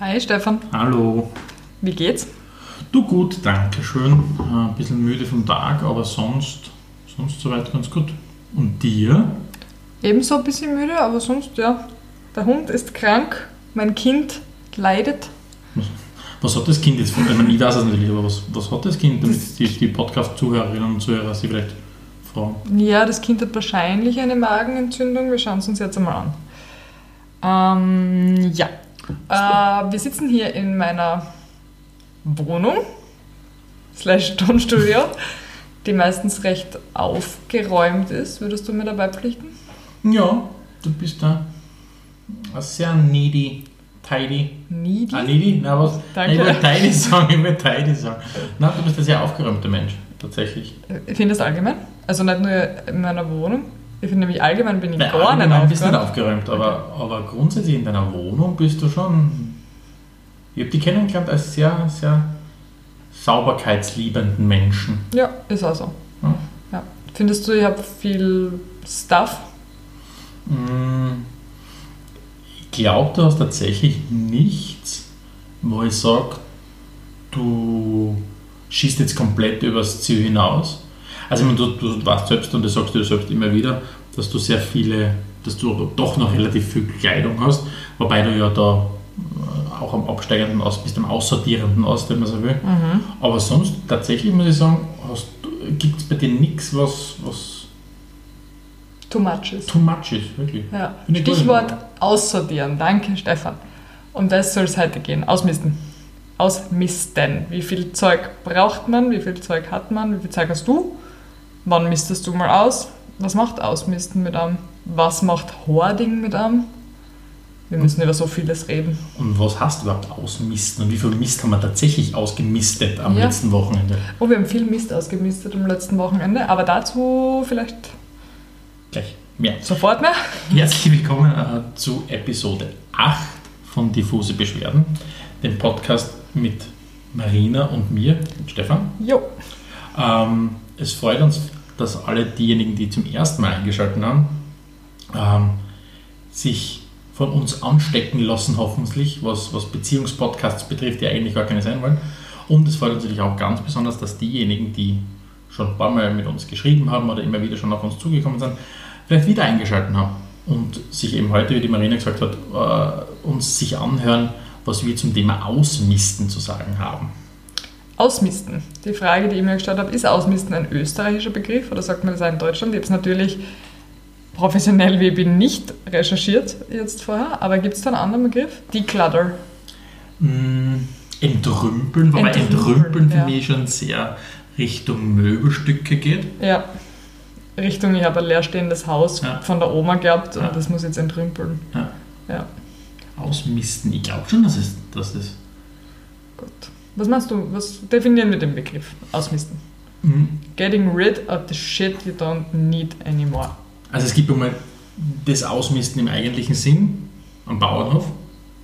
Hi Stefan, Hallo. wie geht's? Du gut, danke schön. Äh, Ein bisschen müde vom Tag, aber sonst, sonst soweit ganz gut. Und dir? Ebenso ein bisschen müde, aber sonst ja. Der Hund ist krank, mein Kind leidet. Was hat das Kind jetzt von, ich meine, ich weiß es natürlich, aber was, was hat das Kind, damit die, die Podcast-Zuhörerinnen und Zuhörer sich vielleicht fragen? Ja, das Kind hat wahrscheinlich eine Magenentzündung. Wir schauen es uns jetzt einmal an. Ähm, ja. Äh, wir sitzen hier in meiner Wohnung, slash Tonstudio, die meistens recht aufgeräumt ist. Würdest du mir dabei pflichten? Ja, du bist da sehr needy, tidy. Needy? Ah, needy? Na was? Danke. Ich wollte tidy sagen, ich wollte tidy sagen. Nein, du bist ein sehr aufgeräumter Mensch, tatsächlich. Ich finde das allgemein. Also nicht nur in meiner Wohnung. Ich finde nämlich allgemein bin ich Nein, gar nicht allgemein bist nicht aufgeräumt. aufgeräumt, aber, aber grundsätzlich in deiner Wohnung bist du schon. Ich habe die kennengelernt als sehr, sehr sauberkeitsliebenden Menschen. Ja, ist auch so. Ja. Ja. Findest du, ich habe viel Stuff? Mm, Ich glaube, du hast tatsächlich nichts, wo ich sage, du schießt jetzt komplett übers Ziel hinaus. Also meine, du, du weißt selbst und das sagst du dir selbst immer wieder, dass du sehr viele, dass du doch noch relativ viel Kleidung hast, wobei du ja da äh, auch am absteigenden aus bist, am aussortierenden aus, wenn man so will. Aber sonst tatsächlich muss ich sagen, gibt es bei dir nichts, was, was Too much ist. too much ist, wirklich. Ja. Stichwort aussortieren. Danke, Stefan. Um das soll es heute gehen. Ausmisten. Ausmisten. Wie viel Zeug braucht man? Wie viel Zeug hat man? Wie viel Zeug hast du? Wann mistest du mal aus? Was macht Ausmisten mit einem? Was macht Hoarding mit einem? Wir müssen über so vieles reden. Und was hast du überhaupt ausmisten? Und wie viel Mist haben wir tatsächlich ausgemistet am Ja. letzten Wochenende? Oh, wir haben viel Mist ausgemistet am letzten Wochenende, aber dazu vielleicht Gleich mehr. sofort mehr. Herzlich willkommen äh, zu Episode 8 von Diffuse Beschwerden, dem Podcast mit Marina und mir, Stefan. Jo. Ähm, es freut uns, dass alle diejenigen, die zum ersten Mal eingeschaltet haben, ähm, sich von uns anstecken lassen, hoffentlich, was, was Beziehungspodcasts betrifft, die eigentlich gar keine sein wollen. Und es freut uns natürlich auch ganz besonders, dass diejenigen, die schon ein paar Mal mit uns geschrieben haben oder immer wieder schon auf uns zugekommen sind, vielleicht wieder eingeschaltet haben und sich eben heute, wie die Marina gesagt hat, äh, uns sich anhören, was wir zum Thema Ausmisten zu sagen haben. Ausmisten. Die Frage, die ich mir gestellt habe, ist Ausmisten ein österreichischer Begriff oder sagt man das auch in Deutschland? Ich habe es natürlich professionell wie ich bin nicht recherchiert jetzt vorher, aber gibt es da einen anderen Begriff? Declutter. Mm, Entrümpeln, wobei Entrümpeln, Entrümpeln für ja. mich schon sehr Richtung Möbelstücke geht. Ja. Richtung, ich habe ein leerstehendes Haus Ja. von der Oma gehabt und Ja. das muss jetzt entrümpeln. Ja. Ja, Ausmisten, ich glaube schon, dass es, dass es gut. Was meinst du? Was definieren wir den Begriff? Ausmisten. mm, Getting rid of the shit you don't need anymore. also es gibt einmal das Ausmisten im eigentlichen Sinn am Bauernhof.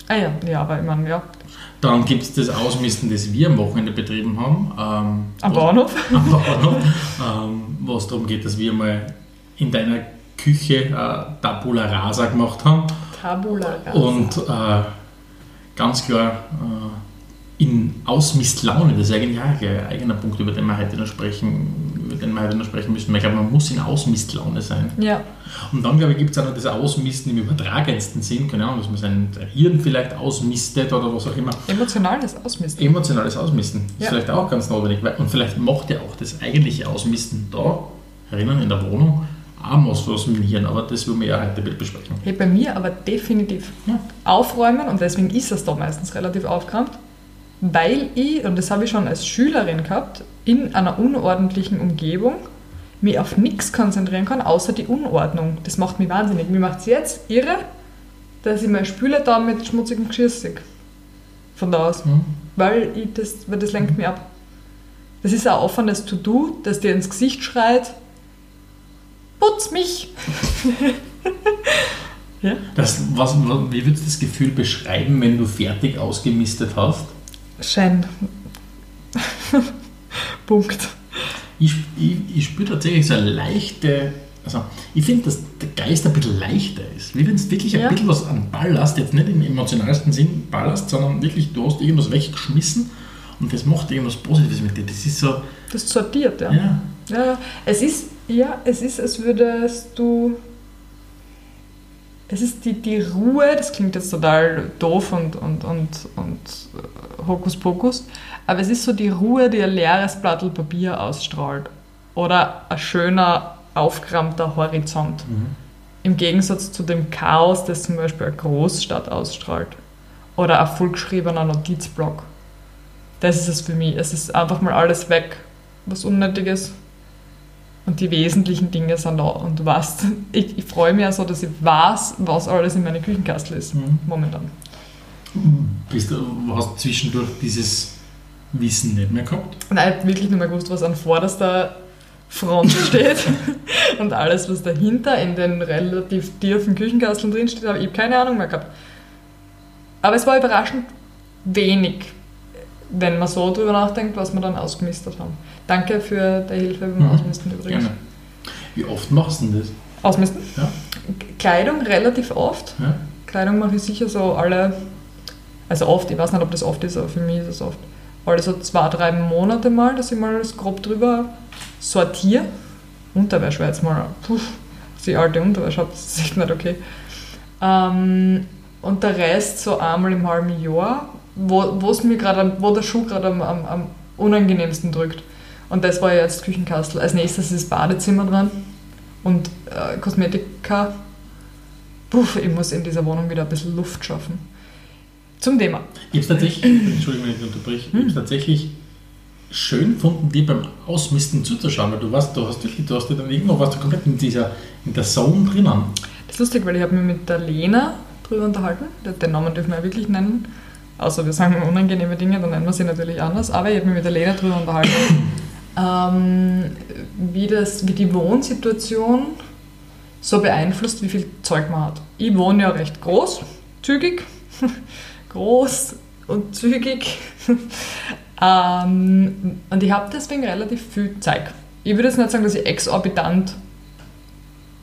Ah ja, ja, aber ich meine, ja. Dann gibt es das Ausmisten, das wir am Wochenende betrieben haben. Ähm, Am Bahnhof? am Bauernhof, ähm, was darum geht, dass wir mal in deiner Küche äh, Tabula Rasa gemacht haben. Tabula rasa. Und äh, ganz klar äh, in Ausmistlaune, das ist eigentlich auch ein eigener Punkt, über den wir heute noch sprechen, über den wir heute noch sprechen müssen. Ich glaube, man muss in Ausmistlaune sein. Ja, Und dann, glaube ich, gibt es auch noch das Ausmisten im übertragensten Sinn, keine Ahnung, dass man sein Hirn vielleicht ausmistet oder was auch immer. emotionales Ausmisten. Emotionales Ausmisten ist Ja. vielleicht auch ganz notwendig. Und vielleicht macht ja auch das eigentliche Ausmisten da, herinnen in der Wohnung, auch was mit dem Hirn, aber das will wir ja heute besprechen. Hey, bei mir aber definitiv Ja. aufräumen und deswegen ist es da meistens relativ aufgeräumt, weil ich, und das habe ich schon als Schülerin gehabt, in einer unordentlichen Umgebung mich auf nichts konzentrieren kann, außer die Unordnung. Das macht mich wahnsinnig. Mir macht es jetzt irre, dass ich meine Spüle da mit schmutzigem Geschirr sehe. Von da aus. Hm? Weil, ich das, weil das lenkt mich ab. Das ist ein offenes To-Do, das dir ins Gesicht schreit, putz mich! ja? Das, was, wie würdest du das Gefühl beschreiben, wenn du fertig ausgemistet hast? Schein. Punkt. Ich, ich, ich spüre tatsächlich so eine leichte also ich finde, dass der Geist ein bisschen leichter ist. Wie wenn es wirklich ein Ja. bisschen was an Ballast, jetzt nicht im emotionalsten Sinn Ballast, sondern wirklich, du hast irgendwas weggeschmissen und das macht irgendwas Positives mit dir. Das ist so, Das sortiert, ja. ja, Ja, ja. Es ist, ja, es ist, als würdest du. Es ist die, die Ruhe, das klingt jetzt total doof und, und, und, und äh, Hokuspokus, aber es ist so die Ruhe, die ein leeres Blatt Papier ausstrahlt. Oder ein schöner, aufgerammter Horizont. Im Gegensatz zu dem Chaos, das zum Beispiel eine Großstadt ausstrahlt. Oder ein vollgeschriebener Notizblock. Das ist es für mich. Es ist einfach mal alles weg, was unnötig ist. Und die wesentlichen Dinge sind da. Und du weißt, ich, ich freue mich ja so, dass ich weiß, was alles in meiner Küchenkastel ist. Mhm. Momentan. bist du, hast zwischendurch dieses Wissen nicht mehr gehabt. Und ich habe wirklich nur mal gewusst, was an vorderster Front steht. und alles, was dahinter in den relativ tiefen Küchenkasteln drin steht, habe ich keine Ahnung mehr gehabt. Aber es war überraschend wenig, wenn man so drüber nachdenkt, was wir dann ausgemistet haben. Danke für die Hilfe beim Mhm. Ausmisten übrigens. Gerne. Wie oft machst du denn das? Ausmisten? Ja. Kleidung relativ oft. Ja? Kleidung mache ich sicher so alle, also oft, ich weiß nicht, ob das oft ist, aber für mich ist es oft. Alle so zwei, drei Monate mal, dass ich mal das grob drüber sortiere. Unterwäsche war jetzt mal, puh, ich alte Unterwäsche habe, das ist echt nicht okay. Ähm, und der Rest so einmal im halben Jahr, wo, wo's mir grad am- wo der Schuh gerade am, am, am unangenehmsten drückt. Und das war ja jetzt Küchenkastel. Als nächstes ist das Badezimmer dran und äh, Kosmetika. Puh, ich muss in dieser Wohnung wieder ein bisschen Luft schaffen. Zum Thema. Habe es tatsächlich, Entschuldigung, wenn ich unterbreche, ich habe es tatsächlich schön gefunden, dir beim Ausmisten zuzuschauen, weil du warst, du hast wirklich, du hast dann irgendwo, warst du komplett in dieser, in der Zone drinnen. Das ist lustig, weil ich habe mich mit der Lena drüber unterhalten. Den- Den Namen dürfen wir ja wirklich nennen. Außer wir sagen unangenehme Dinge, dann nennen wir sie natürlich anders. Aber ich habe mich mit der Lena drüber unterhalten, ähm, wie, das, wie die Wohnsituation so beeinflusst, wie viel Zeug man hat. Ich wohne ja recht groß, zügig, groß und zügig. ähm, und ich habe deswegen relativ viel Zeug. Ich würde jetzt nicht sagen, dass ich exorbitant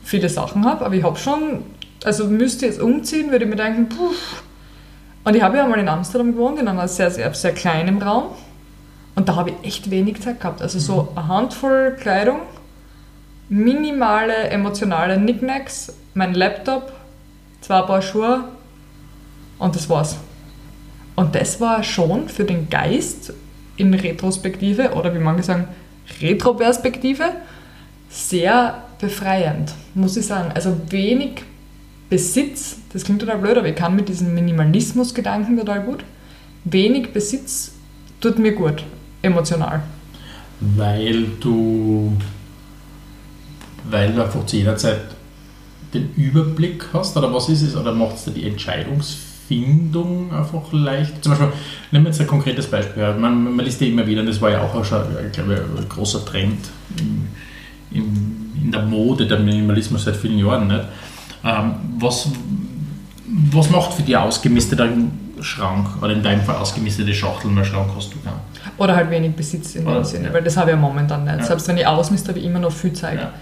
viele Sachen habe, aber ich habe schon, also müsste ich jetzt umziehen, würde ich mir denken, puh. Und ich habe ja mal in Amsterdam gewohnt, in einem sehr, sehr, sehr kleinen Raum. Und da habe ich echt wenig Zeit gehabt. Also so eine Handvoll Kleidung, minimale emotionale Knickknacks, mein Laptop, zwei Paar Schuhe und das war's. Und das war schon für den Geist in Retrospektive oder wie manche sagen, Retroperspektive sehr befreiend, muss ich sagen. Also wenig Besitz, das klingt total blöd, aber ich kann mit diesem Minimalismus-Gedanken total gut. Wenig Besitz tut mir gut, emotional. Weil du, weil du einfach zu jeder Zeit den Überblick hast, oder was ist es, oder macht es dir die Entscheidungsfindung einfach leicht? Zum Beispiel, nehmen wir jetzt ein konkretes Beispiel, man, man liest ja immer wieder, und das war ja auch schon, ich glaube, ein großer Trend im, im, in der Mode, der Minimalismus seit vielen Jahren, nicht? Ähm, was, was macht für dich ausgemisteter Schrank, oder in deinem Fall ausgemistete Schachteln, weil Schrank hast du keinen? Oder halt wenig Besitz in dem Oder- Sinne, ja. weil das habe ich ja momentan nicht. Ja. Selbst wenn ich ausmiste, habe ich immer noch viel Zeit. Ja.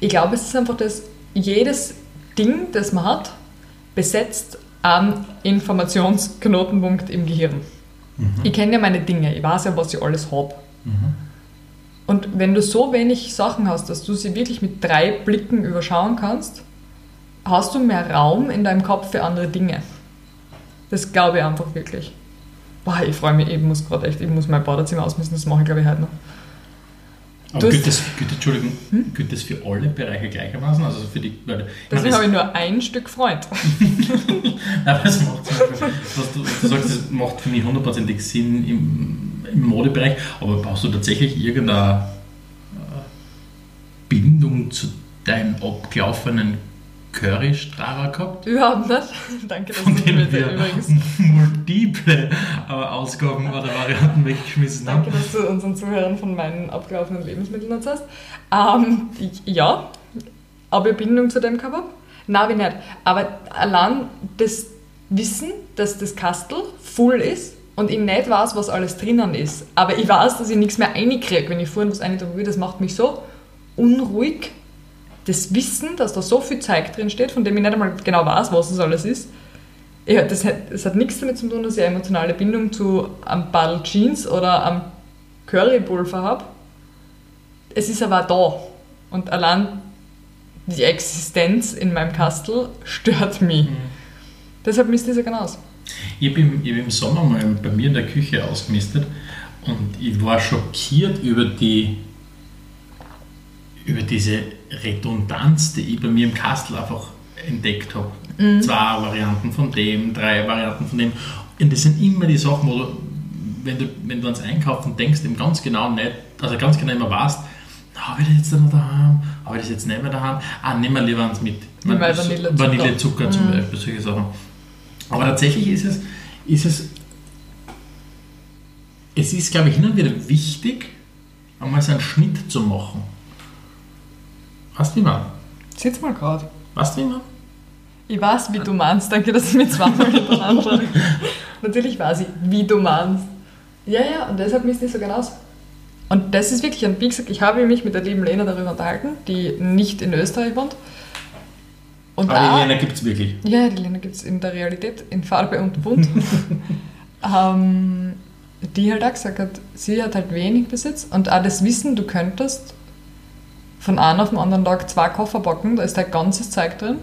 Ich glaube, es ist einfach, dass jedes Ding, das man hat, besetzt einen Informationsknotenpunkt im Gehirn. Ich kenne ja meine Dinge, ich weiß ja, was ich alles habe. Und wenn du so wenig Sachen hast, dass du sie wirklich mit drei Blicken überschauen kannst, hast du mehr Raum in deinem Kopf für andere Dinge. Das glaube ich einfach wirklich. Boah, ich freue mich, ich muss gerade echt, ich muss mein Badezimmer ausmisten, das mache ich glaube ich heute noch. Aber gilt das, gilt, Entschuldigung, gilt das für alle Bereiche gleichermaßen? Also für die, weil, Deswegen habe ich nur ein Stück Freund. aber das macht zum Beispiel, was du, du sagst, das macht für mich hundertprozentig Sinn im, im Modebereich, aber brauchst du tatsächlich irgendeine äh, Bindung zu deinem abgelaufenen Curry-Strava gehabt? Überhaupt nicht. Danke, dass Von du denen mir wir übrigens. multiple äh, Ausgaben oder Varianten weggeschmissen haben. Danke, dass du unseren Zuhörern von meinen abgelaufenen Lebensmitteln erzählst. Ähm, ich- ja, aber Bindung zu dem habe? Nein, wie nicht. Aber allein das Wissen, dass das Kastel voll ist und ich nicht weiß, was alles drinnen ist, aber ich weiß, dass ich nichts mehr reinkriege, wenn ich vorhin was reintun will, das macht mich so unruhig. Das Wissen, dass da so viel Zeug drin steht, von dem ich nicht einmal genau weiß, was das alles ist, ja, das, hat, das hat nichts damit zu tun, dass ich eine emotionale Bindung zu einem Ball Jeans oder einem Currypulver habe. Es ist aber da. Und allein die Existenz in meinem Kastel stört mich. Mhm. Deshalb misst dieser genau aus. Ich habe im, hab im Sommer mal bei mir in der Küche ausgemistet und ich war schockiert über die über diese Redundanz, die ich bei mir im Kastel einfach entdeckt habe. Mhm. Zwei Varianten von dem, drei Varianten von dem. Und das sind immer die Sachen, wo du, wenn du, wenn du ans Einkaufen denkst, eben ganz genau nicht, also ganz genau immer weißt, habe ich das jetzt noch daheim? Habe ich das jetzt nicht mehr daheim? Ah, nehmen wir lieber eins mit. Man, Vanillezucker. Vanillezucker zum mhm. Beispiel, solche Sachen. Aber tatsächlich ist es, ist es, es ist, glaube ich, und wieder wichtig, einmal so einen Schnitt zu machen. Wie man? Sitz mal gerade. Weißt du, wie man? Ich weiß, wie du meinst. Danke, dass du mir zweimal hintereinander Natürlich weiß ich, wie du meinst. Ja, ja, und deshalb misst ich so genau aus. Und das ist wirklich, und wie gesagt, ich habe mich mit der lieben Lena darüber unterhalten, die nicht in Österreich wohnt. Und Aber die Lena gibt es wirklich? Ja, die Lena gibt es in der Realität, in Farbe und Bunt. ähm, die halt auch gesagt hat, sie hat halt wenig Besitz und auch das Wissen, du könntest von einem auf den anderen Tag zwei Koffer packen, da ist dein ganzes Zeug drin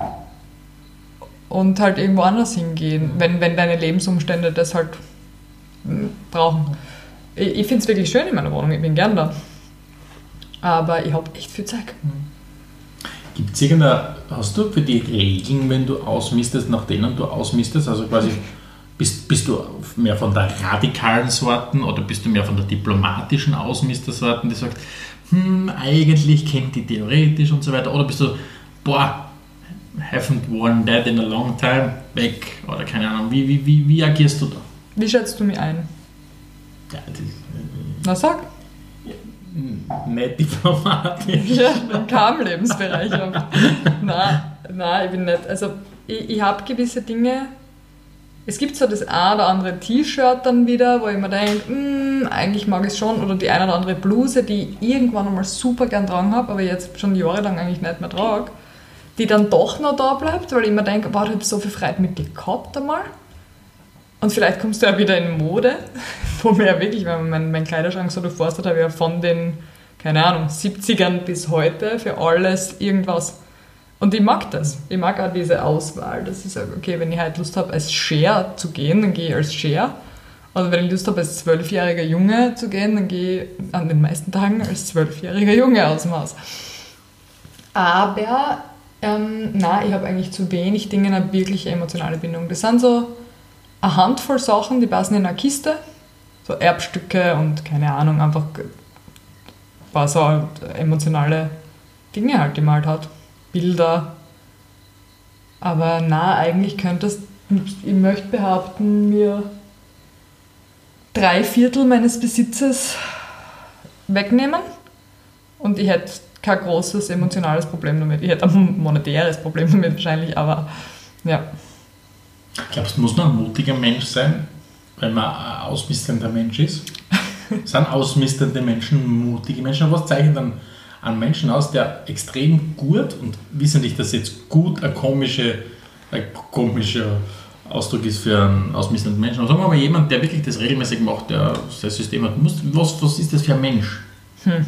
und halt irgendwo anders hingehen, wenn, wenn deine Lebensumstände das halt hm, brauchen. Ich, ich finde es wirklich schön in meiner Wohnung, ich bin gern da. Aber ich habe echt viel Zeug. Gibt es irgendeine, hast du für die Regeln, wenn du ausmistest, nach denen du ausmistest? Also quasi, bist, bist du mehr von der radikalen Sorten oder bist du mehr von der diplomatischen Ausmistersorten, die sagt, hm, eigentlich kennt die theoretisch und so weiter? Oder bist du, boah, haven't worn that in a long time, weg? Oder keine Ahnung, wie, wie, wie, wie agierst du da? Wie schätzt du mich ein? Ja, das, Na sag. Nicht diplomatisch. Ja, in keinem Lebensbereich. nein, nein, ich bin nicht. Also, ich, ich habe gewisse Dinge. Es gibt so das ein oder andere T-Shirt dann wieder, wo ich mir denke, hm, eigentlich mag ich es schon. Oder die eine oder andere Bluse, die ich irgendwann einmal super gern tragen habe, aber jetzt schon jahrelang eigentlich nicht mehr trage. Die dann doch noch da bleibt, weil ich mir denke, wow, ich habe so viel Freude mit gehabt einmal. Und vielleicht kommst du ja wieder in Mode, wo mir ja wirklich, wenn man meinen mein Kleiderschrank so durchforstet, habe ich ja von den, keine Ahnung, 70ern bis heute für alles irgendwas. Und ich mag das. Ich mag auch diese Auswahl. Das ist okay, wenn ich halt Lust habe, als Share zu gehen, dann gehe ich als Share. Oder wenn ich Lust habe, als zwölfjähriger Junge zu gehen, dann gehe ich an den meisten Tagen als zwölfjähriger Junge aus dem Haus. Aber, ähm, na, ich habe eigentlich zu wenig Dinge eine wirkliche emotionale Bindung. Das sind so eine Handvoll Sachen, die passen in eine Kiste. So Erbstücke und keine Ahnung, einfach ein paar so emotionale Dinge halt, die man halt hat. Bilder. Aber na, eigentlich könntest ich möchte behaupten, mir drei Viertel meines Besitzes wegnehmen und ich hätte kein großes emotionales Problem damit. Ich hätte ein monetäres Problem damit wahrscheinlich, aber ja. Glaubst du, muss man ein mutiger Mensch sein, wenn man ein ausmistender Mensch ist? Sind ausmisternde Menschen mutige Menschen? Was zeichnet dann einen Menschen aus, der extrem gut und wissen nicht, dass jetzt gut ein, komische, ein komischer Ausdruck ist für einen ausmisternden Menschen. Aber sagen wir mal jemand, der wirklich das regelmäßig macht, der das System hat. Was, was ist das für ein Mensch? Hm.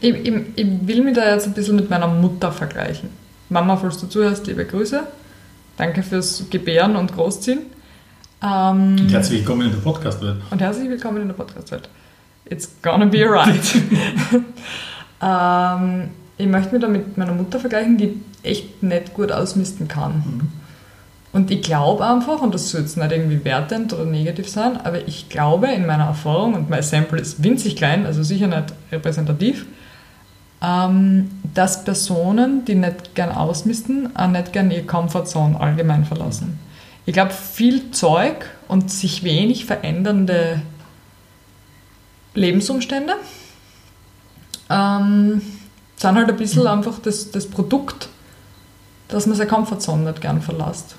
Ich, ich, ich, will mich da jetzt ein bisschen mit meiner Mutter vergleichen. Mama, falls du zuhörst, liebe Grüße. Danke fürs Gebären und Großziehen. Ähm, und herzlich willkommen in der Podcast-Welt. Und herzlich willkommen in der Podcast-Welt. It's gonna be alright. ähm, ich möchte mich da mit meiner Mutter vergleichen, die echt nicht gut ausmisten kann. Mhm. Und ich glaube einfach, und das soll jetzt nicht irgendwie wertend oder negativ sein, aber ich glaube in meiner Erfahrung, und mein Sample ist winzig klein, also sicher nicht repräsentativ, ähm, dass Personen, die nicht gern ausmisten, auch nicht gern ihre Comfortzone allgemein verlassen. Ich glaube, viel Zeug und sich wenig verändernde Lebensumstände ähm, sind halt ein bisschen einfach das, das Produkt, dass man seine Comfortzone nicht gern verlässt.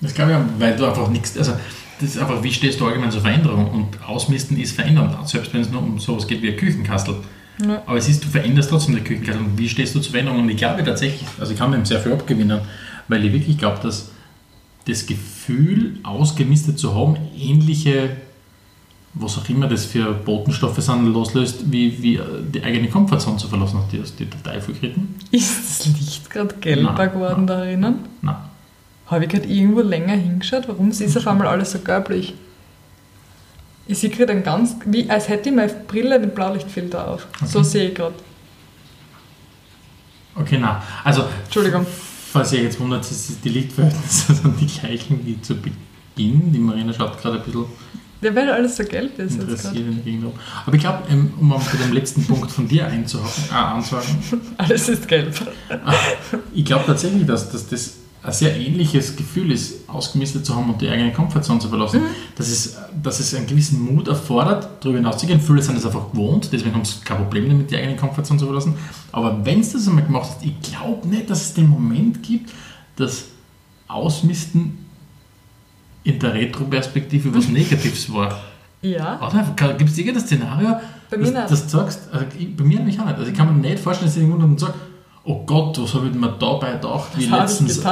Das glaube ich, weil du einfach nichts, also das ist einfach, wie stehst du allgemein zur Veränderung und Ausmisten ist verändern, selbst wenn es nur um sowas geht wie ein Küchenkastel Ja. Aber es ist, du veränderst trotzdem die Küchenkleidung. Wie stehst du zur Veränderung? Und ich glaube tatsächlich, also ich kann dem sehr viel abgewinnen, weil ich wirklich glaube, dass das Gefühl, ausgemistet zu haben, ähnliche, was auch immer das für Botenstoffe sind, loslöst, wie, wie die eigene Komfortzone zu verlassen, hat die, die der Teufel geritten. Ist das Licht gerade gelber Nein, geworden nein. da drinnen? Nein. Habe ich gerade irgendwo länger hingeschaut? Warum ist auf einmal alles so gelblich? Ich sehe gerade ein ganz, wie als hätte ich meine Brille den Blaulichtfilter auf. So Okay. sehe ich gerade. Okay, nein. Also, Entschuldigung. falls ihr jetzt wundert, es ist die Lichtverhältnisse sind die gleichen wie zu Beginn. Die Marina schaut gerade ein bisschen Ja, weil alles so gelb ist jetzt gerade. interessiert in der Gegend. Aber ich glaube, ähm, um mal bei dem letzten Punkt von dir einzuhaken, äh, anzuhaken, Alles ist gelb. ich glaube tatsächlich, dass, dass das ein sehr ähnliches Gefühl ist, ausgemistet zu haben und die eigene Komfortzone zu verlassen. Dass, es, dass es einen gewissen Mut erfordert, darüber hinauszugehen. Viele sind es einfach gewohnt, deswegen haben sie kein Problem damit, die eigene Komfortzone zu verlassen. Aber wenn es das einmal gemacht hast, ich glaube nicht, dass es den Moment gibt, dass Ausmisten in der Retro-Perspektive was Negatives war. Ja, Oder? Gibt es irgendein Szenario, Bei mir dass du sagst, also bei mir nämlich auch nicht. Also ich kann mir nicht vorstellen, dass ich irgendwo und sage, oh Gott, was habe ich mir dabei gedacht, wie, letztens,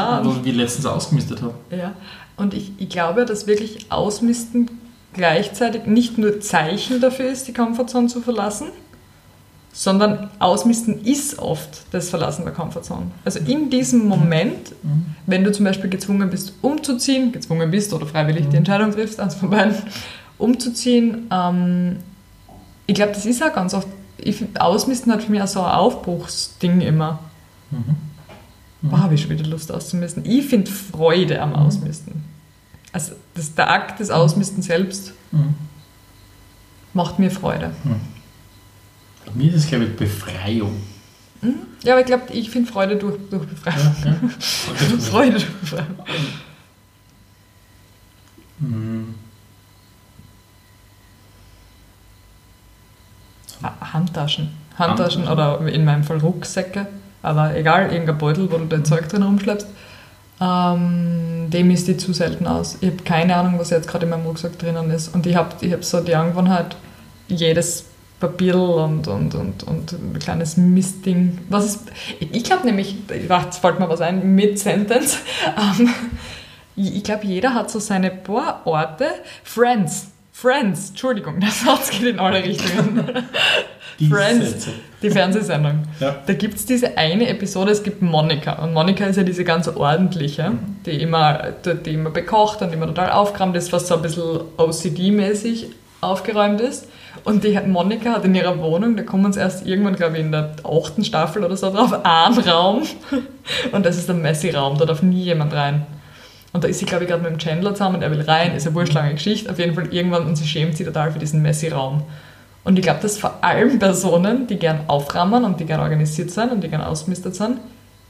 wie letztens ausgemistet habe. ja. Und ich, ich glaube, dass wirklich Ausmisten gleichzeitig nicht nur Zeichen dafür ist, die Komfortzone zu verlassen, sondern Ausmisten ist oft das Verlassen der Komfortzone. Also in diesem Moment, wenn du zum Beispiel gezwungen bist, umzuziehen, gezwungen bist oder freiwillig die Entscheidung triffst, eins von beiden, umzuziehen, ähm, ich glaube, das ist auch ganz oft, ich, Ausmisten hat für mich auch so ein Aufbruchsding immer. Boah, habe ich schon wieder Lust auszumisten. Ich finde Freude am Ausmisten. Also das, der Akt des Ausmisten selbst Mhm. macht mir Freude. Bei mir ist es, glaube ich, Befreiung. Ja, aber ich glaube, ich finde Freude durch, durch Befreiung. Ja, ja. Freude durch Befreiung. Mhm. Handtaschen. Handtaschen oder in meinem Fall Rucksäcke. Aber egal, irgendein Beutel, wo du dein Zeug drin rumschleppst. Ähm, dem ist die zu selten aus. Ich habe keine Ahnung, was jetzt gerade in meinem Rucksack drinnen ist. Und ich habe ich hab so die Angewohnheit, jedes Papier und, und, und, und ein kleines Mistding. Was ist, ich glaube nämlich, jetzt fällt mir was ein, mit Sentence. Ähm, ich glaube, jeder hat so seine Bohrorte. Friends. Friends, Entschuldigung, der Satz geht in alle Richtungen. Friends, Sätze. die Fernsehsendung. Ja. Da gibt es diese eine Episode, es gibt Monika. Und Monika ist ja diese ganz ordentliche, die immer, die, die immer bekocht und immer total aufgeräumt ist, was so ein bisschen OCD-mäßig aufgeräumt ist. Und die Monika hat in ihrer Wohnung, da kommen uns erst irgendwann, glaube ich, in der achten Staffel oder so drauf, einen Raum. Und das ist der Messi-Raum, da darf nie jemand rein. Und da ist sie, glaube ich, gerade mit dem Chandler zusammen und er will rein, ist eine wurscht lange Geschichte. Auf jeden Fall irgendwann und sie schämt sich total für diesen Messi-Raum. Und ich glaube, dass vor allem Personen, die gern aufrahmen und die gern organisiert sind und die gern ausgemistet sind,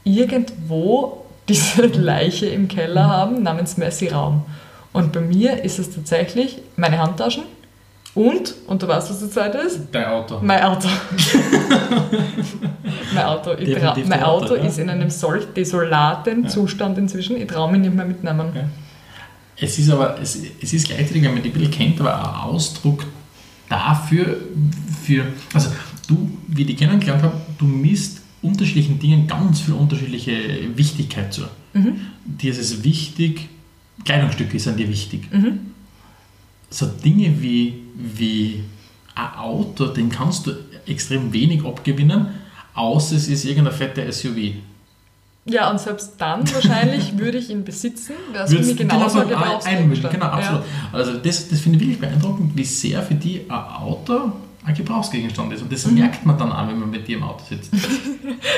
irgendwo diese Leiche im Keller haben namens Messi-Raum. Und bei mir ist es tatsächlich meine Handtaschen und, und du weißt, was die Zeit ist? Dein Auto. Mein Auto. mein Auto, ich trau, mein Auto, Auto ja. ist in einem solch desolaten Ja. Zustand inzwischen. Ich traue mich nicht mehr mitnehmen. Ja. Es ist aber, es, es ist gleichzeitig, wenn man die ein bisschen kennt, aber ein Ausdruck dafür, für, also du, wie ich die kennengelernt habe, du misst unterschiedlichen Dingen ganz viel unterschiedliche Wichtigkeit zu. Dir ist es wichtig, Kleidungsstücke sind dir wichtig. So Dinge wie, wie ein Auto, den kannst du extrem wenig abgewinnen, außer es ist irgendein fetter SUV. Ja, und selbst dann wahrscheinlich würde ich ihn besitzen, wäre es für mich Würdest- genauso ein genau. Genau, absolut. Also das, das finde ich wirklich beeindruckend, wie sehr für die ein Auto ein Gebrauchsgegenstand ist. Und das merkt man dann auch, wenn man mit dir im Auto sitzt.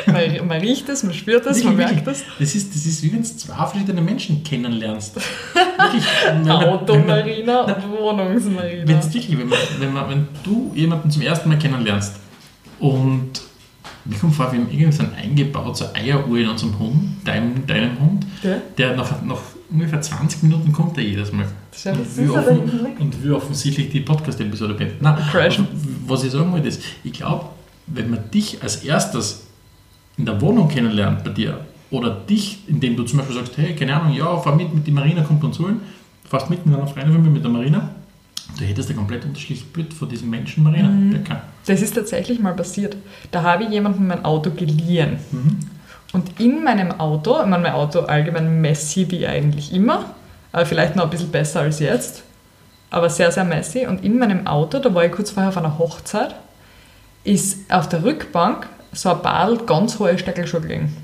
Man, man riecht es, man spürt es, man merkt es. Das ist, das ist wie wenn du zwei verschiedene Menschen kennenlernst. Wirklich, wenn man- wenn man- Automarina und Wohnungsmarina. Wenn's wirklich, wenn, man, wenn, man, wenn du jemanden zum ersten Mal kennenlernst und mir kommt vor, wir haben irgendwie so ein eingebaut, so Eieruhr in unserem Hund, deinem, deinem Hund, Ja. der nach, nach ungefähr 20 Minuten kommt er jedes Mal. Das ist ja- Und ja offen, und wie offensichtlich die Podcast-Episode Crashen. also, was ich sagen wollte ist, ich glaube, wenn man dich als erstes in der Wohnung kennenlernt bei dir oder dich, indem du zum Beispiel sagst, hey, keine Ahnung, ja, fahr mit, mit die Marina kommt uns holen, fährst mit mit einer Freundin mit der Marina, Du hättest ein komplett unterschiedliches Bild von diesem Menschen, Marina. Mhm. Das ist tatsächlich mal passiert. Da habe ich jemandem mein Auto geliehen. Mhm. Und in meinem Auto, ich meine, mein Auto allgemein messy wie eigentlich immer, aber vielleicht noch ein bisschen besser als jetzt, aber sehr, sehr messy. Und in meinem Auto, da war ich kurz vorher auf einer Hochzeit, ist auf der Rückbank so ein Badel ganz hohe Steckelschuhe gelegen.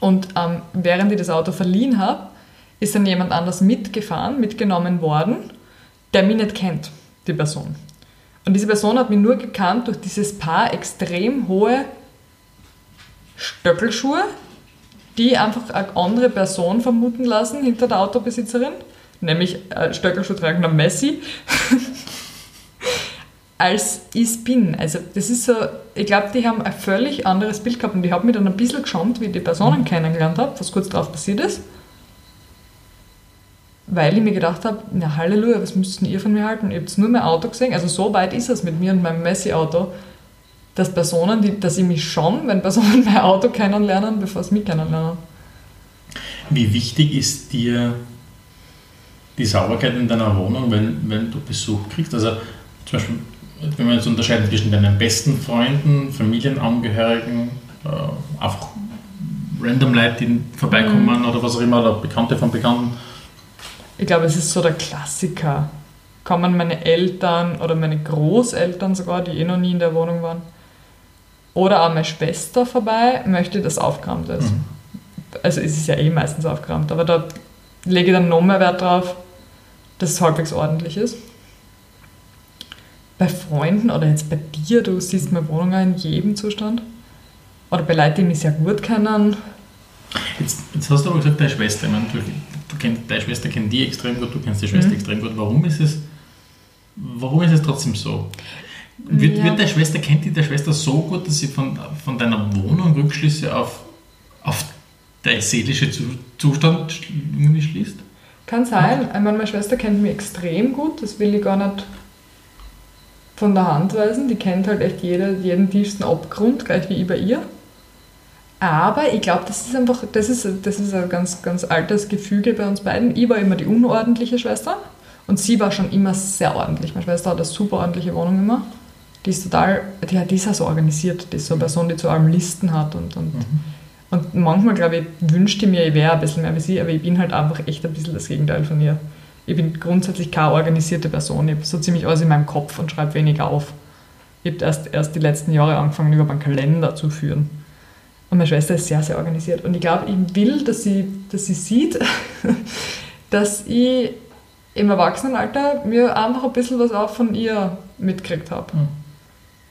Und ähm, während ich das Auto verliehen habe, ist dann jemand anders mitgefahren, mitgenommen worden, der mich nicht kennt, die Person. Und diese Person hat mich nur gekannt durch dieses Paar extrem hohe Stöckelschuhe, die einfach eine andere Person vermuten lassen hinter der Autobesitzerin, nämlich äh, Stöckelschuh tragender Messi, als ich bin. Also das ist so, ich glaube, die haben ein völlig anderes Bild gehabt und ich habe mich dann ein bisschen geschämt, wie ich die Personen kennengelernt habe, was kurz darauf passiert ist. Weil ich mir gedacht habe, na Halleluja, was müsst ihr von mir halten? Ihr habt nur mein Auto gesehen. Also so weit ist es mit mir und meinem Messi-Auto, dass Personen, die, dass ich mich schon, wenn Personen mein Auto kennenlernen, bevor sie mich kennenlernen. Wie wichtig ist dir die Sauberkeit in deiner Wohnung, wenn, wenn du Besuch kriegst? Also zum Beispiel, wenn wir jetzt unterscheiden zwischen deinen besten Freunden, Familienangehörigen, äh, einfach random Leute, die vorbeikommen oder was auch immer, oder Bekannte von Bekannten. Ich glaube, es ist so der Klassiker. Kommen meine Eltern oder meine Großeltern sogar, die eh noch nie in der Wohnung waren, oder auch meine Schwester vorbei, möchte, dass aufgeräumt ist. Mhm. Also es ist ja eh meistens aufgeräumt, aber da lege ich dann noch mehr Wert drauf, dass es halbwegs ordentlich ist. Bei Freunden oder jetzt bei dir, du siehst meine Wohnung in jedem Zustand. Oder bei Leuten, die mich sehr gut kennen. Jetzt, jetzt hast du aber gesagt, deine Schwester, ich meine, du, du kennst, deine Schwester kennt die extrem gut, du kennst die Schwester Mhm. extrem gut. Warum ist es, warum ist es trotzdem so? Wird, Ja. wird deine Schwester, kennt die deine Schwester so gut, dass sie von, von deiner Wohnung Rückschlüsse auf, auf dein seelische Zu- Zustand schließt? Kann sein. Ich meine, meine Schwester kennt mich extrem gut, das will ich gar nicht von der Hand weisen. Die kennt halt echt jede, jeden tiefsten Abgrund, gleich wie ich bei ihr. Aber ich glaube, das ist einfach, das ist, das ist ein ganz, ganz altes Gefüge bei uns beiden. Ich war immer die unordentliche Schwester und sie war schon immer sehr ordentlich. Meine Schwester hat eine super ordentliche Wohnung immer. Die ist total, die, die ist auch so organisiert. Die ist so eine Person, die zu allem Listen hat und, und und manchmal, glaube ich, wünschte ich mir, ich wäre ein bisschen mehr wie sie, aber ich bin halt einfach echt ein bisschen das Gegenteil von ihr. Ich bin grundsätzlich keine organisierte Person. Ich habe so ziemlich alles in meinem Kopf und schreibe wenig auf. Ich habe erst, erst die letzten Jahre angefangen, über meinen Kalender zu führen. Und meine Schwester ist sehr, sehr organisiert. Und ich glaube, ich will, dass sie, dass sie sieht, dass ich im Erwachsenenalter mir einfach ein bisschen was auch von ihr mitgekriegt habe Mhm.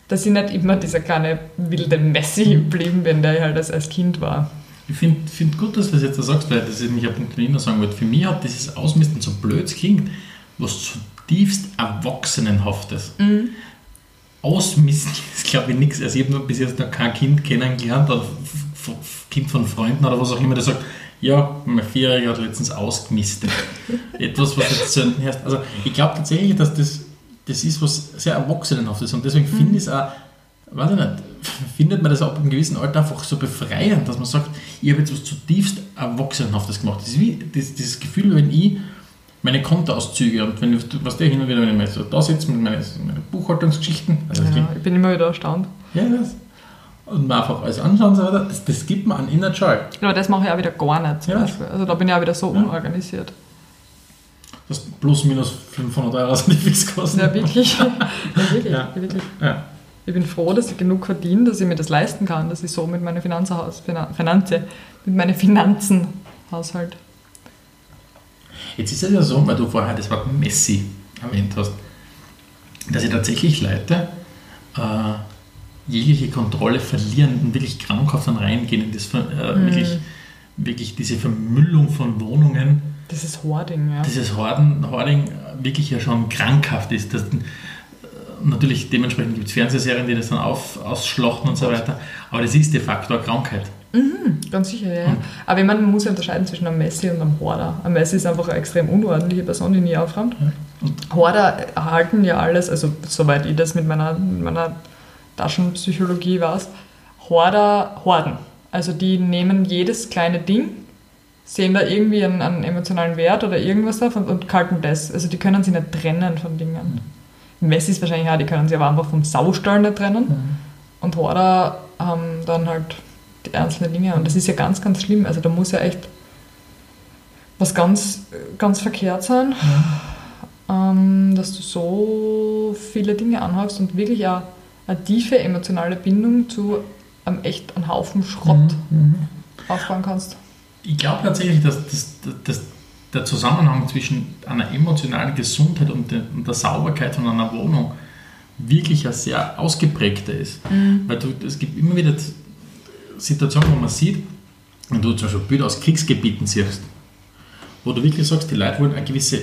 Dass ich nicht immer dieser kleine wilde Messi geblieben bin, der ich halt als, als Kind war. Ich finde find gut, dass du das jetzt sagst, weil das ist nämlich ein Punkt, den ich noch sagen wollte. Für mich hat dieses Ausmisten so blöd klingt, was zutiefst Erwachsenenhaftes. Ausmisten ist, glaube ich, nichts. Also ich habe nur bis jetzt noch kein Kind kennengelernt, oder Kind von Freunden oder was auch immer, der sagt, ja, mein Vierjähriger hat letztens ausgemistet. Etwas, was jetzt so heißt. Also ich glaube tatsächlich, dass das, das ist was sehr Erwachsenenhaftes und deswegen finde ich es auch, weiß ich nicht, findet man das ab einem gewissen Alter einfach so befreiend, dass man sagt, ich habe jetzt was zutiefst Erwachsenenhaftes gemacht. Das ist wie das, dieses Gefühl, wenn ich meine Kontoauszüge und wenn ich, was der hin und wieder, wenn ich mal so da sitze mit meinen meine Buchhaltungsgeschichten, also Ja, ich bin immer wieder erstaunt. ja, das. Und man einfach alles anschauen und so weiter, das, das gibt mir einen Inner Joy. Aber das mache ich auch wieder gar nicht zum Ja. Beispiel. Also da bin ich auch wieder so Ja. unorganisiert. Das plus minus 500 Euro sind die Fixkosten. Ja, wirklich. ja, wirklich, Ja. wirklich. Ja. Ich bin froh, dass ich genug verdiene, dass ich mir das leisten kann, dass ich so mit meinen Finanzhaus, Finan Finanze, mit meinen Finanzen haushalt. Jetzt ist es ja so, weil du vorher das Wort Messi erwähnt hast, dass ich tatsächlich Leute äh, jegliche Kontrolle verlieren und wirklich krankhaft dann reingehen in das, äh, Mhm. wirklich, wirklich diese Vermüllung von Wohnungen, Das ist Hoarding, ja. dieses Horden, Hoarding wirklich ja schon krankhaft ist. Das, äh, natürlich dementsprechend gibt es Fernsehserien, die das dann auf, ausschlachten und so weiter, aber das ist de facto eine Krankheit. Ganz sicher, ja. ja. Mhm. Aber ich meine, man muss ja unterscheiden zwischen einem Messi und einem Hoarder. Ein Messi ist einfach eine extrem unordentliche Person, die nie aufräumt. Und Hoarder erhalten ja alles, also soweit ich das mit meiner, mit meiner Taschenpsychologie weiß, Hoarder horden. Also die nehmen jedes kleine Ding, sehen da irgendwie einen, einen emotionalen Wert oder irgendwas davon und kalten das. Also die können sich nicht trennen von Dingen. Mhm. Messi ist wahrscheinlich auch, die können sich aber einfach vom Saustall nicht trennen. Mhm. Und Horder haben dann halt die einzelnen Dinge. Und das ist ja ganz, ganz schlimm. Also da muss ja echt was ganz, ganz verkehrt sein, ja. ähm, dass du so viele Dinge anhäufst und wirklich auch eine tiefe emotionale Bindung zu einem echt einen Haufen Schrott mhm. mhm. aufbauen kannst. Ich glaube tatsächlich, dass, dass, dass, der Zusammenhang zwischen einer emotionalen Gesundheit und der, und der Sauberkeit von einer Wohnung wirklich ein sehr ausgeprägter ist. Mhm. Weil du, es gibt immer wieder Situationen, wo man sieht, wenn du zum Beispiel Bilder aus Kriegsgebieten siehst, wo du wirklich sagst, die Leute wollen eine gewisse,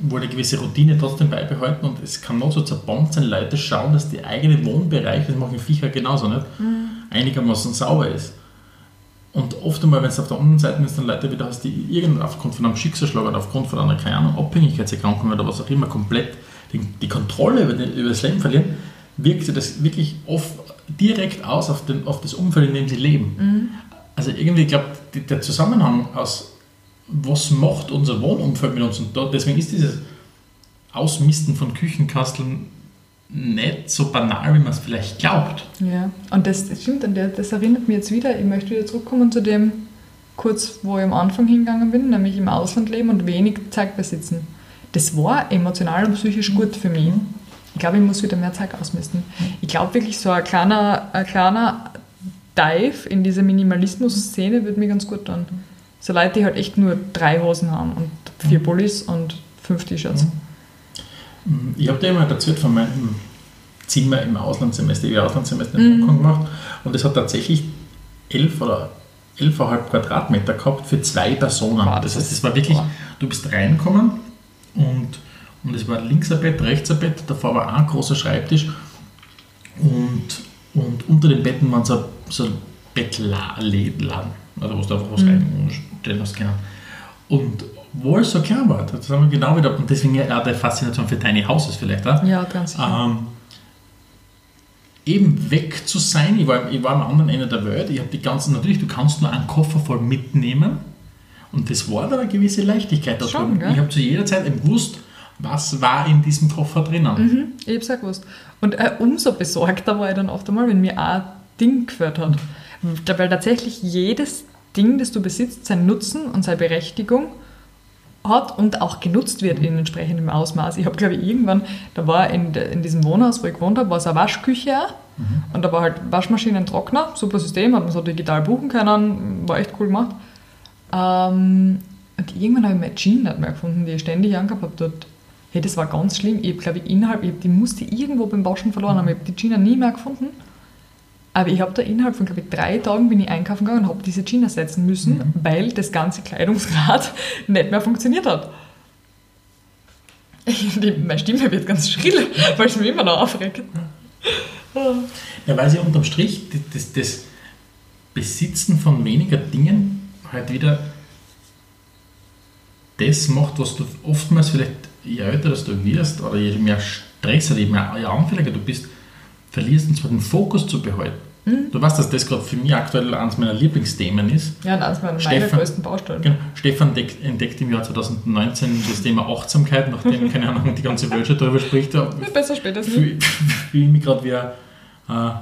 wollen eine gewisse Routine trotzdem beibehalten und es kann noch so zerbombt sein, Leute schauen, dass die eigene Wohnbereiche, das machen Viecher genauso nicht, mhm. einigermaßen sauber ist. Und oft einmal, wenn es auf der anderen Seite ist, dann Leute wieder hast, die irgend aufgrund von einem Schicksalsschlag oder aufgrund von einer, keine Ahnung, Abhängigkeitserkrankung oder was auch immer komplett die, die Kontrolle über, den, über, das Leben verlieren, wirkt sich das wirklich oft direkt aus auf, den, auf das Umfeld, in dem sie leben. Mhm. Also irgendwie, ich glaube, der Zusammenhang aus was macht unser Wohnumfeld mit uns und da, deswegen ist dieses Ausmisten von Küchenkasteln nicht so banal, wie man es vielleicht glaubt. Ja, und das, das stimmt, und das erinnert mich jetzt wieder, ich möchte wieder zurückkommen zu dem, kurz wo ich am Anfang hingegangen bin, nämlich im Ausland leben und wenig Zeit besitzen. Das war emotional und psychisch gut für mich. Ich glaube, ich muss wieder mehr Zeit ausmisten. Ich glaube wirklich, so ein kleiner, ein kleiner Dive in diese Minimalismus-Szene würde mir ganz gut tun. So Leute, die halt echt nur drei Hosen haben und vier mhm. Pullis und fünf T-Shirts. Mhm. Ich habe dir immer erzählt von meinem Zimmer im Auslandssemester, ich habe Auslandssemester in Hongkong mhm. gemacht und es hat tatsächlich elf oder 11,5 Quadratmeter gehabt für zwei Personen. Wow, das, das heißt, es war wirklich, wow. du bist reingekommen und, und es war links ein Bett, rechts ein Bett, davor war ein großer Schreibtisch und, und unter den Betten waren so, so Bettladen, also wo du einfach was mhm. reinstellen hast können. Und wo es so klar war, das haben wir genau wieder, und deswegen auch die Faszination für Tiny Houses vielleicht auch. Ja, ganz sicher. Ähm, eben weg zu sein, ich war, ich war am anderen Ende der Welt, ich habe die ganzen, natürlich, du kannst nur einen Koffer voll mitnehmen und das war da eine gewisse Leichtigkeit da Schon, drin. Ich habe zu jeder Zeit gewusst, was war in diesem Koffer drinnen. Mhm, ich habe es auch gewusst. Und äh, umso besorgter war ich dann oft einmal, wenn mir ein Ding geführt hat. Weil tatsächlich jedes Ding, das du besitzt, seinen Nutzen und seine Berechtigung hat und auch genutzt wird in entsprechendem Ausmaß. Ich habe, glaube ich, irgendwann, da war in, in diesem Wohnhaus, wo ich gewohnt habe, war es eine Waschküche. Mhm. Und da war halt Waschmaschinen, Trockner, super System, hat man so digital buchen können, war echt cool gemacht. Ähm, und irgendwann habe ich meine Jeans nicht mehr gefunden, die ich ständig angehabt habe dort. Hey, das war ganz schlimm. Ich habe, glaube ich, innerhalb, ich, die musste irgendwo beim Waschen verloren haben. Ich habe die Jeans nie mehr gefunden. Aber ich habe da innerhalb von, glaube ich, drei Tagen bin ich einkaufen gegangen und habe diese Jeans ersetzen müssen, mhm. weil das ganze Kleidungsrad nicht mehr funktioniert hat. Die, meine Stimme wird ganz schrill, weil es mich immer noch aufregt. Ja, weil sie unterm Strich das, das Besitzen von weniger Dingen halt wieder das macht, was du oftmals vielleicht, je älter du wirst oder je mehr Stress oder je mehr anfälliger du bist, verlierst, und zwar den Fokus zu behalten. Mhm. Du weißt, dass das gerade für mich aktuell eines meiner Lieblingsthemen ist. Ja, und eines meiner Stefan, größten Baustellen. Genau, Stefan entdeckt, entdeckt im Jahr 2019 das Thema Achtsamkeit, nachdem, keine Ahnung, die ganze Welt schon darüber spricht. Besser spätestens. Fühle fühl mich gerade wie äh,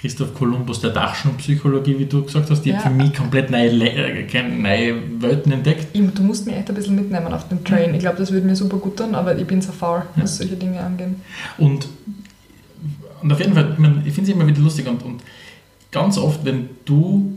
Christoph Kolumbus der Dachschenpsychologie, wie du gesagt hast, die ja. für mich komplett neue, neue Welten entdeckt. Du musst mich echt ein bisschen mitnehmen auf den Train. Ich glaube, das würde mir super gut tun, aber ich bin so faul, was solche Dinge angehen. Und und auf jeden Fall, ich, mein, ich finde es immer wieder lustig und, und ganz oft, wenn du,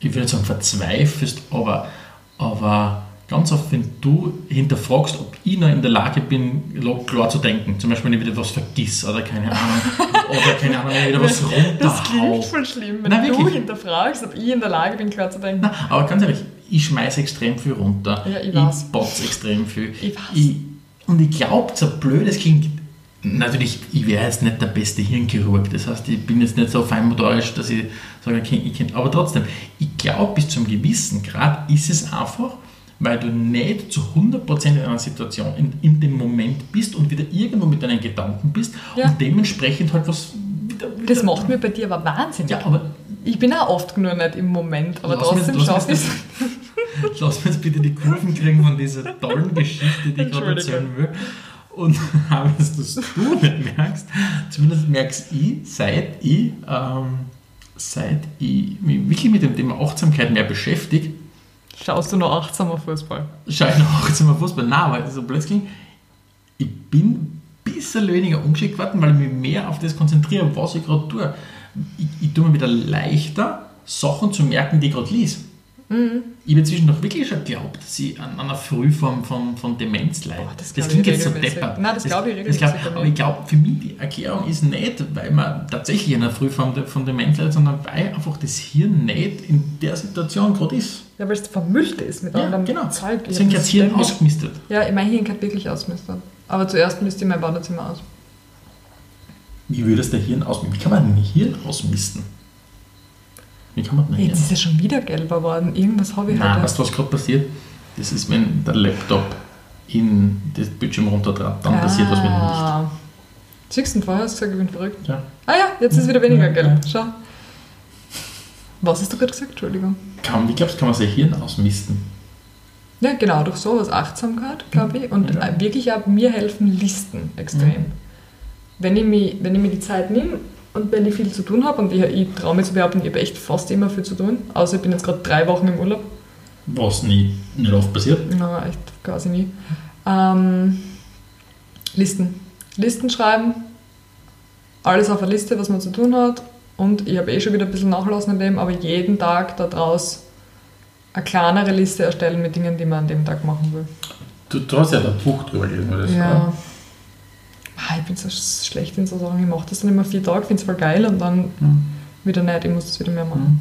ich würde sagen, verzweifelst, aber, aber ganz oft, wenn du hinterfragst, ob ich noch in der Lage bin, klar zu denken, zum Beispiel, wenn ich wieder was vergiss oder keine Ahnung, oder keine Ahnung, wenn ich wieder was runterhau. Das klingt voll schlimm, wenn Nein, du hinterfragst, ob ich in der Lage bin, klar zu denken. Nein, aber ganz ehrlich, ich schmeiße extrem viel runter. Ja, ich weiß. Ich extrem viel. Ich weiß. Ich, und ich glaube, so blöd es klingt, natürlich, ich wäre jetzt nicht der beste Hirnchirurg. Das heißt, ich bin jetzt nicht so feinmotorisch, dass ich sage, okay, ich kenne. Aber trotzdem, ich glaube, bis zum gewissen Grad ist es einfach, weil du nicht zu 100% in einer Situation in, in dem Moment bist und wieder irgendwo mit deinen Gedanken bist ja. und dementsprechend halt was wieder, wieder Das macht mir bei dir aber wahnsinnig. Ja, aber Ich bin auch oft nur nicht im Moment, aber trotzdem schaffe ich es. Lass mir jetzt bitte die Kurven kriegen von dieser tollen Geschichte, die ich gerade erzählen will. Und habe es, dass du nicht merkst, zumindest merkst ich, seit ich, ähm, seit ich mich wirklich mit dem Thema Achtsamkeit mehr beschäftige, Schaust du noch achtsamer Fußball? schaue ich noch achtsamer Fußball. Nein, weil so plötzlich, ich bin ein bisschen weniger ungeschickt geworden, weil ich mich mehr auf das konzentriere, was ich gerade tue. Ich, ich tue mir wieder leichter, Sachen zu merken, die ich gerade lese. Ich habe inzwischen doch wirklich schon geglaubt, dass ich an einer Frühform von, von Demenz leide. Boah, das das klingt jetzt so regelmäßig. deppert. Nein, das glaub ich das glaub- regelmäßig Aber ich glaube, für mich die Erklärung ist nicht, weil man tatsächlich in einer Frühform von Demenz leidet, sondern weil einfach das Hirn nicht in der Situation gerade ist. Ja, weil es vermüllt ist mit Ja, anderem genau. Zeug. Deswegen hat das das Hirn ständig- ausgemistet. Ja, mein Hirn kann wirklich ausmisten. Aber zuerst müsste ich mein Badezimmer aus. Wie würde es der Hirn ausmisten? Wie kann man ein Hirn ausmisten? Wie kann man Hirn Jetzt ist er schon wieder gelber geworden. Irgendwas habe ich Nein, heute. weißt du, was gerade passiert? Das ist, wenn der Laptop in das Bildschirm runtertrat, dann passiert was mit dem Licht. Ah. Siehst du, vorher hast du gesagt, ich bin verrückt. Ja. Ah ja, jetzt ist wieder weniger Ja, gelb. ja. Schau. Was hast du gerade gesagt? Entschuldigung. Kann, wie glaubst du, kann man sein Hirn ausmisten? Ja, genau, durch sowas Achtsamkeit, glaube ich. Und Ja. wirklich auch mir helfen Listen extrem. Mhm. Wenn, ich mich, wenn ich mir die Zeit nehme und wenn ich viel zu tun habe, und ich, ich traue mir zu behaupten, ich habe echt fast immer viel zu tun, außer ich bin jetzt gerade drei Wochen im Urlaub. Was nie, nicht oft passiert. Na, echt quasi nie. Ähm, Listen. Listen schreiben, alles auf eine Liste, was man zu tun hat. Und ich habe eh schon wieder ein bisschen nachlassen in dem, aber jeden Tag daraus eine kleinere Liste erstellen mit Dingen, die man an dem Tag machen will. Du, du hast ja da ein Buch drüber gelesen, oder? Ja. Ah, ich bin so sch- schlecht in so Sachen. Ich mache das dann immer vier Tage, finde es voll geil und dann Hm. wieder nicht. Ich muss das wieder mehr machen. Hm.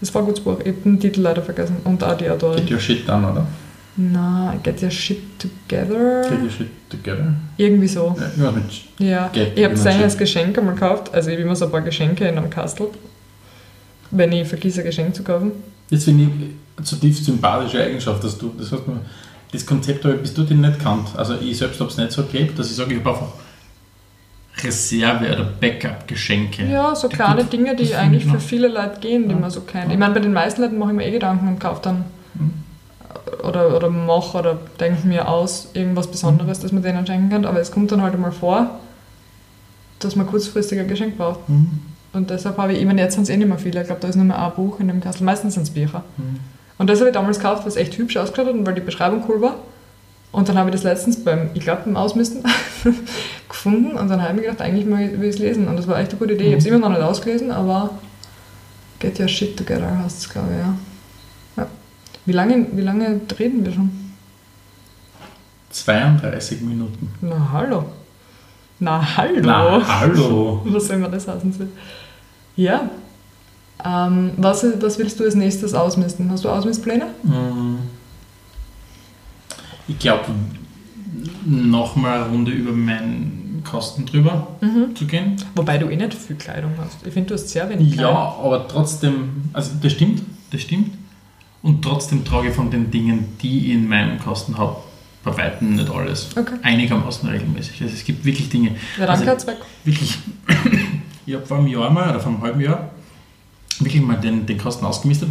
Das war ein gutes Buch. Ich habe den Titel leider vergessen. Und auch die Autorin. Get your shit done, oder? Na, Get Your Shit Together. Get your shit together. Irgendwie so. Ja, mit Ja, Get ich habe es shit. als Geschenk einmal gekauft. Also ich habe immer so ein paar Geschenke in einem Kastel, wenn ich vergesse, ein Geschenk zu kaufen. Das finde ich eine zutiefst sympathische Eigenschaft, dass du, das heißt, man- das Konzept habe ich bis dorthin nicht kannt. Also ich selbst habe es nicht so gelebt, dass ich sage, ich habe einfach Reserve- oder Backup-Geschenke. Ja, so kleine gut- Dinge, die eigentlich ich für viele Leute gehen, die Ja. man so kennt. Ja. Ich meine, bei den meisten Leuten mache ich mir eh Gedanken und kaufe dann Mhm. oder, oder mache oder denke mir aus irgendwas Besonderes, das man denen schenken kann. Aber es kommt dann halt einmal vor, dass man kurzfristig ein Geschenk braucht. Mhm. Und deshalb habe ich, ich meine, jetzt sind es eh nicht mehr viele. Ich glaube, da ist nur mehr ein Buch in dem Kastel. Meistens sind es Bücher. Mhm. Und das habe ich damals gekauft, was echt hübsch ausgeschaut hat und weil die Beschreibung cool war. Und dann habe ich das letztens beim, ich glaube, beim Ausmisten gefunden und dann habe ich mir gedacht, eigentlich will ich es lesen. Und das war echt eine gute Idee. Ich habe es immer noch nicht ausgelesen, aber Get Your Shit Together heißt es, glaube ich, ja. ja. Wie, lange, wie lange reden wir schon? 32 Minuten. Na, hallo. Na, hallo. Na, hallo. Was soll man das heißen? Ja. Ähm, was, was willst du als nächstes ausmisten? Hast du Ausmistpläne? Mm. Ich glaube, nochmal eine Runde über meinen Kosten drüber Mhm. zu gehen. Wobei du eh nicht viel Kleidung hast. Ich finde, du hast sehr wenig Ja, Kleidung. aber trotzdem, also das stimmt, das stimmt. Und trotzdem trage ich von den Dingen, die ich in meinem Kasten habe, bei Weitem nicht alles. Okay. Einigermaßen regelmäßig. Also es gibt wirklich Dinge, Ja, Also- danke, hat's weg. wirklich, ich habe vor einem Jahr mal, oder vor einem halben Jahr, wirklich mal den, den Kasten ausgemistet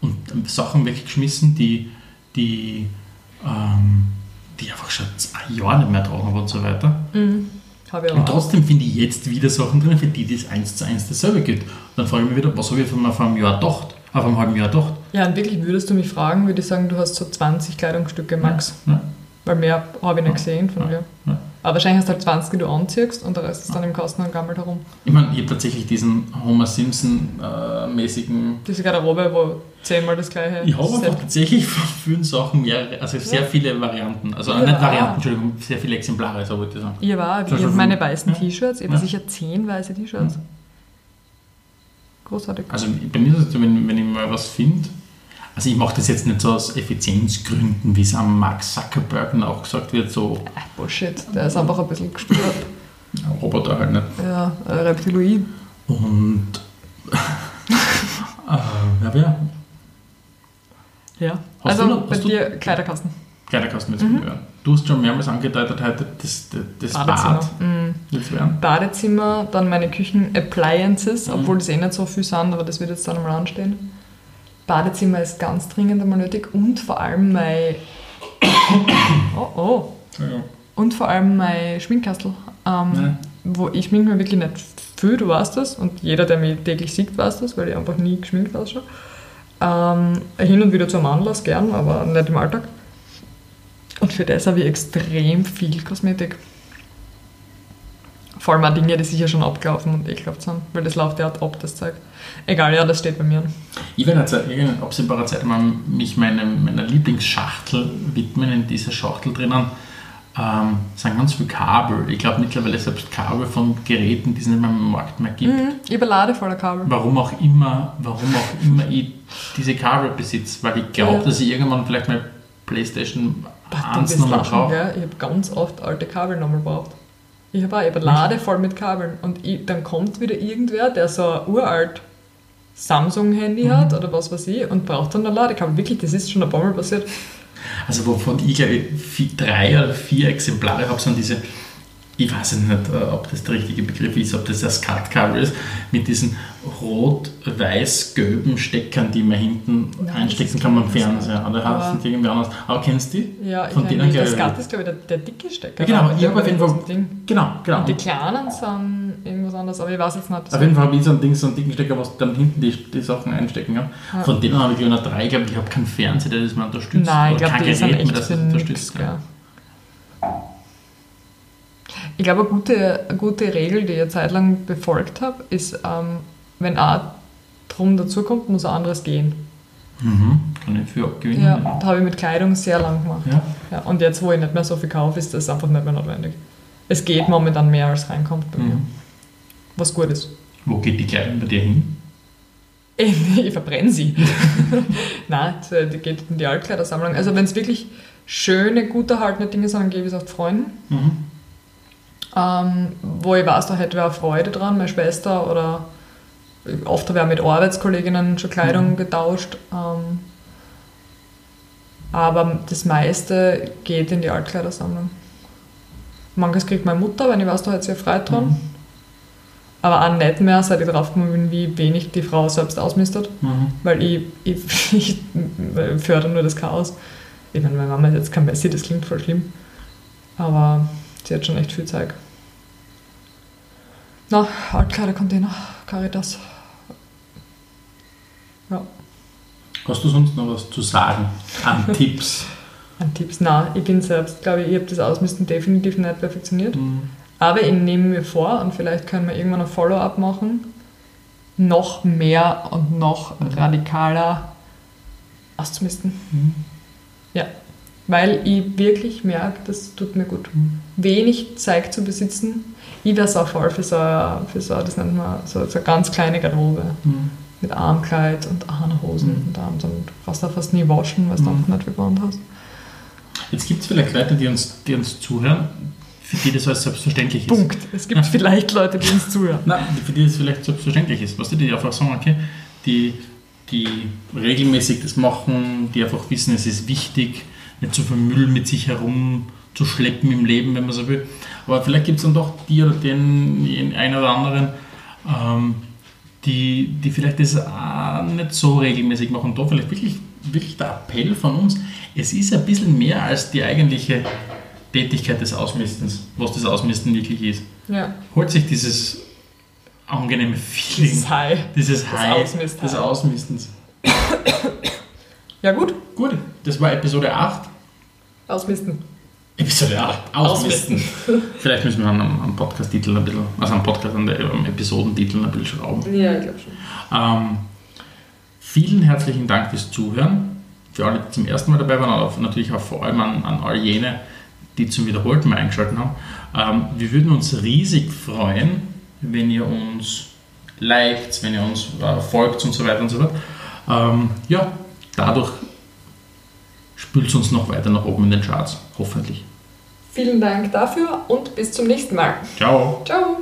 und Sachen weggeschmissen, die, die, ähm, die einfach schon ein Jahr nicht mehr tragen habe und so weiter. Mhm. Und trotzdem finde ich jetzt wieder Sachen drin, für die das eins zu eins dasselbe gilt. Und dann frage ich mich wieder, was habe ich von vor einem Jahr gedacht, auf einem halben Jahr gedacht. Ja, und wirklich, würdest du mich fragen, würde ich sagen, du hast so 20 Kleidungsstücke max. Ja, Weil mehr habe ich nicht gesehen von dir. Aber wahrscheinlich hast du halt 20, die du anziehst und der Rest ist dann im Kasten und gammelt herum. Ich meine, ich habe tatsächlich diesen Homer Simpson-mäßigen. Diese Garderobe, wo zehnmal das gleiche ich habe einfach tatsächlich von vielen Sachen mehrere, also sehr viele Varianten. Also Ja. nicht Varianten, Entschuldigung, sehr viele Exemplare, so wollte ich sagen. Ich war, ich habe meine weißen Ja. T-Shirts, ich habe Ja. sicher 10 weiße T-Shirts. Ja. Großartig. Also bei mir ist es so, wenn, wenn ich mal was finde, also ich mache das jetzt nicht so aus Effizienzgründen, wie es am Mark Zuckerberg auch gesagt wird, so Ah, Bullshit, der ist einfach ein bisschen gestört. Roboter halt nicht. Ja, äh, Reptiloid. Und äh, ja, wer? Ja. Hast also du noch- bei du- dir Kleiderkasten. Kleiderkasten jetzt mhm. Du hast schon mehrmals angedeutet heute das, das, das Badezimmer. Bad. Mhm. jetzt? Badezimmer, dann meine Küchen-Appliances, Mhm. obwohl das eh nicht so viel sind, aber das wird jetzt dann am Rand stehen. Badezimmer ist ganz dringend einmal nötig und vor allem mein. Oh oh. Ja. Und vor allem mein Schminkkastel. Ähm. Wo ich schminke mir wirklich nicht viel, du weißt das. Und jeder, der mich täglich sieht, weiß das, weil ich einfach nie geschminkt ausschaue. Ähm, hin und wieder zum Anlass gern, aber nicht im Alltag. Und für das habe ich extrem viel Kosmetik. Vor allem auch Dinge, die sicher schon abgelaufen und ekelhaft sind, weil das läuft ja ab, das Zeug. Egal, ja, das steht bei mir. Ich werde jetzt in absehbarer Zeit mal mich meinem, meiner Lieblingsschachtel widmen. In dieser Schachtel drinnen ähm, sind ganz viele Kabel. Ich glaube mittlerweile selbst Kabel von Geräten, die es nicht mehr im Markt mehr gibt. Mhm, ich überlade voller Kabel. Warum auch immer, warum auch immer ich diese Kabel besitze, weil ich glaube, Ja. dass ich irgendwann vielleicht meine Playstation Du 1 wirst nochmal brauche. gell? Ich habe ganz oft alte Kabel nochmal gebraucht. Ich habe auch, ich habe eine Lade voll mit Kabeln und ich, dann kommt wieder irgendwer, der so uralt Samsung-Handy Mhm. hat oder was weiß ich und braucht dann ein Ladekabel. Wirklich, das ist schon ein paar Mal passiert. Also wovon ich glaube ich drei oder vier Exemplare habe, sind diese, ich weiß nicht, äh, ob das der richtige Begriff ist, ob das das SCART-Kabel ist, mit diesen rot-weiß-gelben Steckern, die man hinten Nein, einstecken kann beim Fernseher. Oder Aber- heißt es irgendwie anders? Aber kennst du die? Ja, ich Von denen das gell- Gat ist, glaube ich, der, der dicke Stecker. Ja, genau, ich habe auf jeden Fall-. Genau, genau. Und die kleinen sind irgendwas anderes, aber ich weiß jetzt nicht. Auf jeden Fall habe ich so ein Ding, so einen dicken Stecker, was dann hinten die, die Sachen einstecken kann. Ja. Von denen habe ich ich noch drei. Ich glaube, ich habe keinen Fernseher, der das mal unterstützt. Nein, ich glaube, kein die sind echt das unterstützt. Ja. Ich glaube, eine gute, eine gute Regel, die ich eine Zeit lang befolgt habe, ist, ähm, wenn ein drum dazukommt, muss ein anderes gehen. Mhm. Kann ich viel abgewinnen. Ja, das habe ich mit Kleidung sehr lang gemacht. Ja. Ja, und jetzt, wo ich nicht mehr so viel kaufe, ist das einfach nicht mehr notwendig. Es geht momentan mehr, als reinkommt bei mir. Mhm. Was gut ist. Wo geht die Kleidung bei dir hin? Ich, ich verbrenne sie. Nein, die geht in die Altkleidersammlung. Also wenn es wirklich schöne, gut erhaltene Dinge sind, dann gebe ich es auch Freunden. Mhm. Ähm, wo ich weiß, da hätte wer Freude dran, meine Schwester oder oft habe ich auch mit Arbeitskolleginnen schon Kleidung Mhm. getauscht. Ähm, aber das meiste geht in die Altkleidersammlung. Manches kriegt meine Mutter, wenn ich weiß, da hat sie frei dran. Mhm. Aber auch nicht mehr, seit ich draufgekommen bin, wie wenig die Frau selbst ausmistet. Mhm. Weil ich, ich, ich fördere nur das Chaos. Ich meine, meine Mama ist jetzt kein Messi, das klingt voll schlimm. Aber sie hat schon echt viel Zeug. Na, Altkleidercontainer, Caritas. Ja, Hast du sonst noch was zu sagen an Tipps? an Tipps. Na, ich bin selbst, glaube ich, ich habe das Ausmisten definitiv nicht perfektioniert. Mhm. Aber ich nehme mir vor, und vielleicht können wir irgendwann ein Follow-up machen, noch mehr und noch radikaler auszumisten. Mhm. Ja, weil ich wirklich merke, das tut mir gut. Mhm. Wenig Zeug zu besitzen. Ich wäre so voll für so, eine- für so, das nennt man so, so eine ganz kleine Garderobe Mhm. Mit Armkleid und Armhosen Mhm. und Arms und brauchst du fast nie waschen, weil du Mhm. einfach nicht gewohnt hast. Jetzt gibt es vielleicht Leute, die uns, die uns zuhören, für die das als selbstverständlich ist. Punkt. Es gibt vielleicht Leute, die uns zuhören. Nein, für die das vielleicht selbstverständlich ist. Weißt du, die einfach sagen, okay, die, die regelmäßig das machen, die einfach wissen, es ist wichtig, nicht zu viel Müll mit sich herum zu schleppen im Leben, wenn man so will. Aber vielleicht gibt es dann doch die oder den, den einen oder anderen, ähm, die, die vielleicht das auch nicht so regelmäßig machen. Da vielleicht wirklich, wirklich der Appell von uns, es ist ein bisschen mehr als die eigentliche Tätigkeit des Ausmistens, was das Ausmisten wirklich ist Ja, holt sich dieses angenehme Feeling, dieses High. dieses Das High Ausmisten. des Ausmistens. Ja gut, Gut, das war Episode 8. ausmisten. Episode 8, Ausmisten. Vielleicht müssen wir am, am Podcast-Titel ein bisschen, also am Podcast, an der, am Episodentitel ein bisschen schrauben. Ja, ich glaube schon. Ähm, vielen herzlichen Dank fürs Zuhören. Für alle, die zum ersten Mal dabei waren, aber natürlich auch vor allem an, an all jene, die zum wiederholten Mal eingeschaltet haben. Ähm, wir würden uns riesig freuen, wenn ihr uns liked, wenn ihr uns äh, folgt und so weiter und so fort. Ähm, ja, dadurch spült es uns noch weiter nach oben in den Charts, hoffentlich. Vielen Dank dafür und bis zum nächsten Mal. Ciao! Ciao.